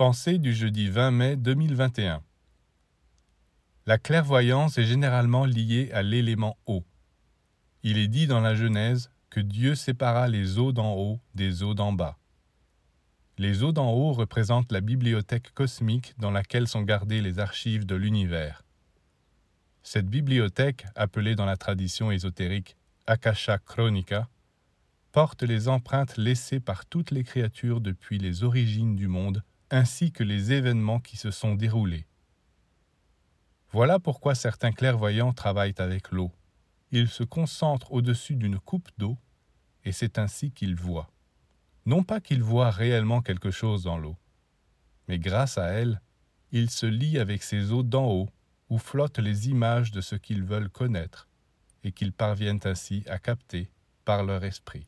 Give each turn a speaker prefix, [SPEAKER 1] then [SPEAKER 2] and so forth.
[SPEAKER 1] Pensée du jeudi 20 mai 2021. La clairvoyance est généralement liée à l'élément eau. Il est dit dans la Genèse que Dieu sépara les eaux d'en haut des eaux d'en bas. Les eaux d'en haut représentent la bibliothèque cosmique dans laquelle sont gardées les archives de l'univers. Cette bibliothèque, appelée dans la tradition ésotérique Akasha Chronica, porte les empreintes laissées par toutes les créatures depuis les origines du monde, ainsi que les événements qui se sont déroulés. Voilà pourquoi certains clairvoyants travaillent avec l'eau. Ils se concentrent au-dessus d'une coupe d'eau, et c'est ainsi qu'ils voient. Non pas qu'ils voient réellement quelque chose dans l'eau, mais grâce à elle, ils se lient avec ces eaux d'en haut, où flottent les images de ce qu'ils veulent connaître, et qu'ils parviennent ainsi à capter par leur esprit.